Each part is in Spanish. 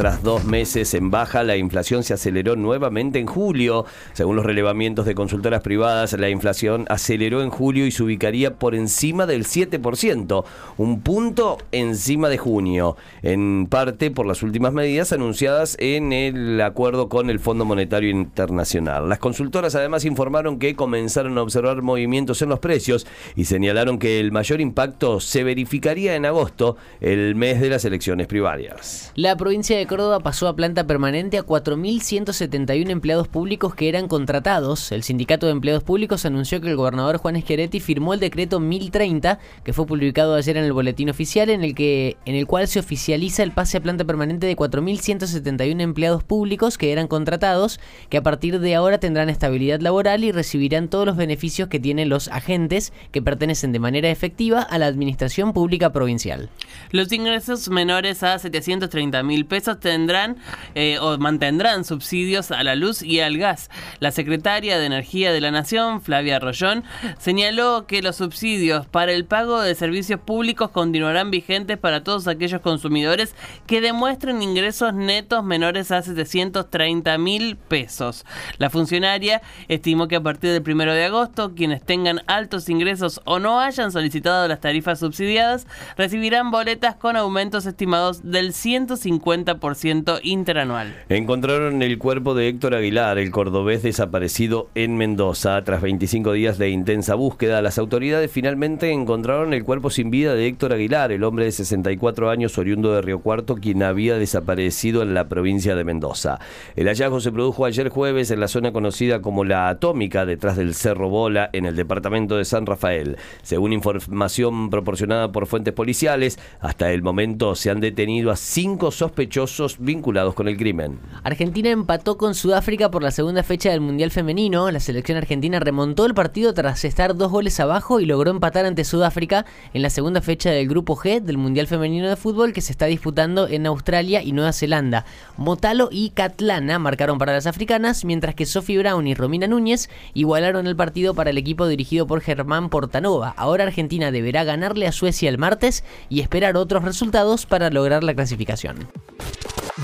Tras dos meses en baja, la inflación se aceleró nuevamente en julio. Según los relevamientos de consultoras privadas, la inflación aceleró en julio y se ubicaría por encima del 7%, un punto encima de junio, en parte por las últimas medidas anunciadas en el acuerdo con el Fondo Monetario Internacional. Las consultoras además informaron que comenzaron a observar movimientos en los precios y señalaron que el mayor impacto se verificaría en agosto, el mes de las elecciones primarias. La provincia de Córdoba pasó a planta permanente a 4.171 empleados públicos que eran contratados. El Sindicato de Empleados Públicos anunció que el gobernador Juan Esqueretti firmó el decreto 1030, que fue publicado ayer en el boletín oficial, en el, que, en el cual se oficializa el pase a planta permanente de 4.171 empleados públicos que eran contratados, que a partir de ahora tendrán estabilidad laboral y recibirán todos los beneficios que tienen los agentes que pertenecen de manera efectiva a la Administración Pública Provincial. Los ingresos menores a 730 mil pesos tendrán eh, o mantendrán subsidios a la luz y al gas. La secretaria de Energía de la Nación, Flavia Rollón, señaló que los subsidios para el pago de servicios públicos continuarán vigentes para todos aquellos consumidores que demuestren ingresos netos menores a 730 mil pesos. La funcionaria estimó que a partir del 1 de agosto, quienes tengan altos ingresos o no hayan solicitado las tarifas subsidiadas recibirán boletas con aumentos estimados del 150% interanual. Encontraron el cuerpo de Héctor Aguilar, el cordobés desaparecido en Mendoza. Tras 25 días de intensa búsqueda, las autoridades finalmente encontraron el cuerpo sin vida de Héctor Aguilar, el hombre de 64 años oriundo de Río Cuarto, quien había desaparecido en la provincia de Mendoza. El hallazgo se produjo ayer jueves en la zona conocida como la Atómica, detrás del Cerro Bola, en el departamento de San Rafael. Según información proporcionada por fuentes policiales, hasta el momento se han detenido a cinco sospechosos vinculados con el crimen. Argentina empató con Sudáfrica por la segunda fecha del Mundial Femenino. La selección argentina remontó el partido tras estar dos goles abajo y logró empatar ante Sudáfrica en la segunda fecha del Grupo G del Mundial Femenino de Fútbol que se está disputando en Australia y Nueva Zelanda. Motalo y Catlana marcaron para las africanas, mientras que Sophie Brown y Romina Núñez igualaron el partido para el equipo dirigido por Germán Portanova. Ahora Argentina deberá ganarle a Suecia el martes y otros resultados para lograr la clasificación.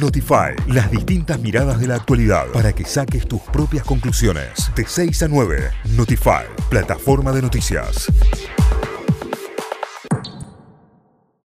Notify, las distintas miradas de la actualidad para que saques tus propias conclusiones. De 6 a 9, Notify, plataforma de noticias.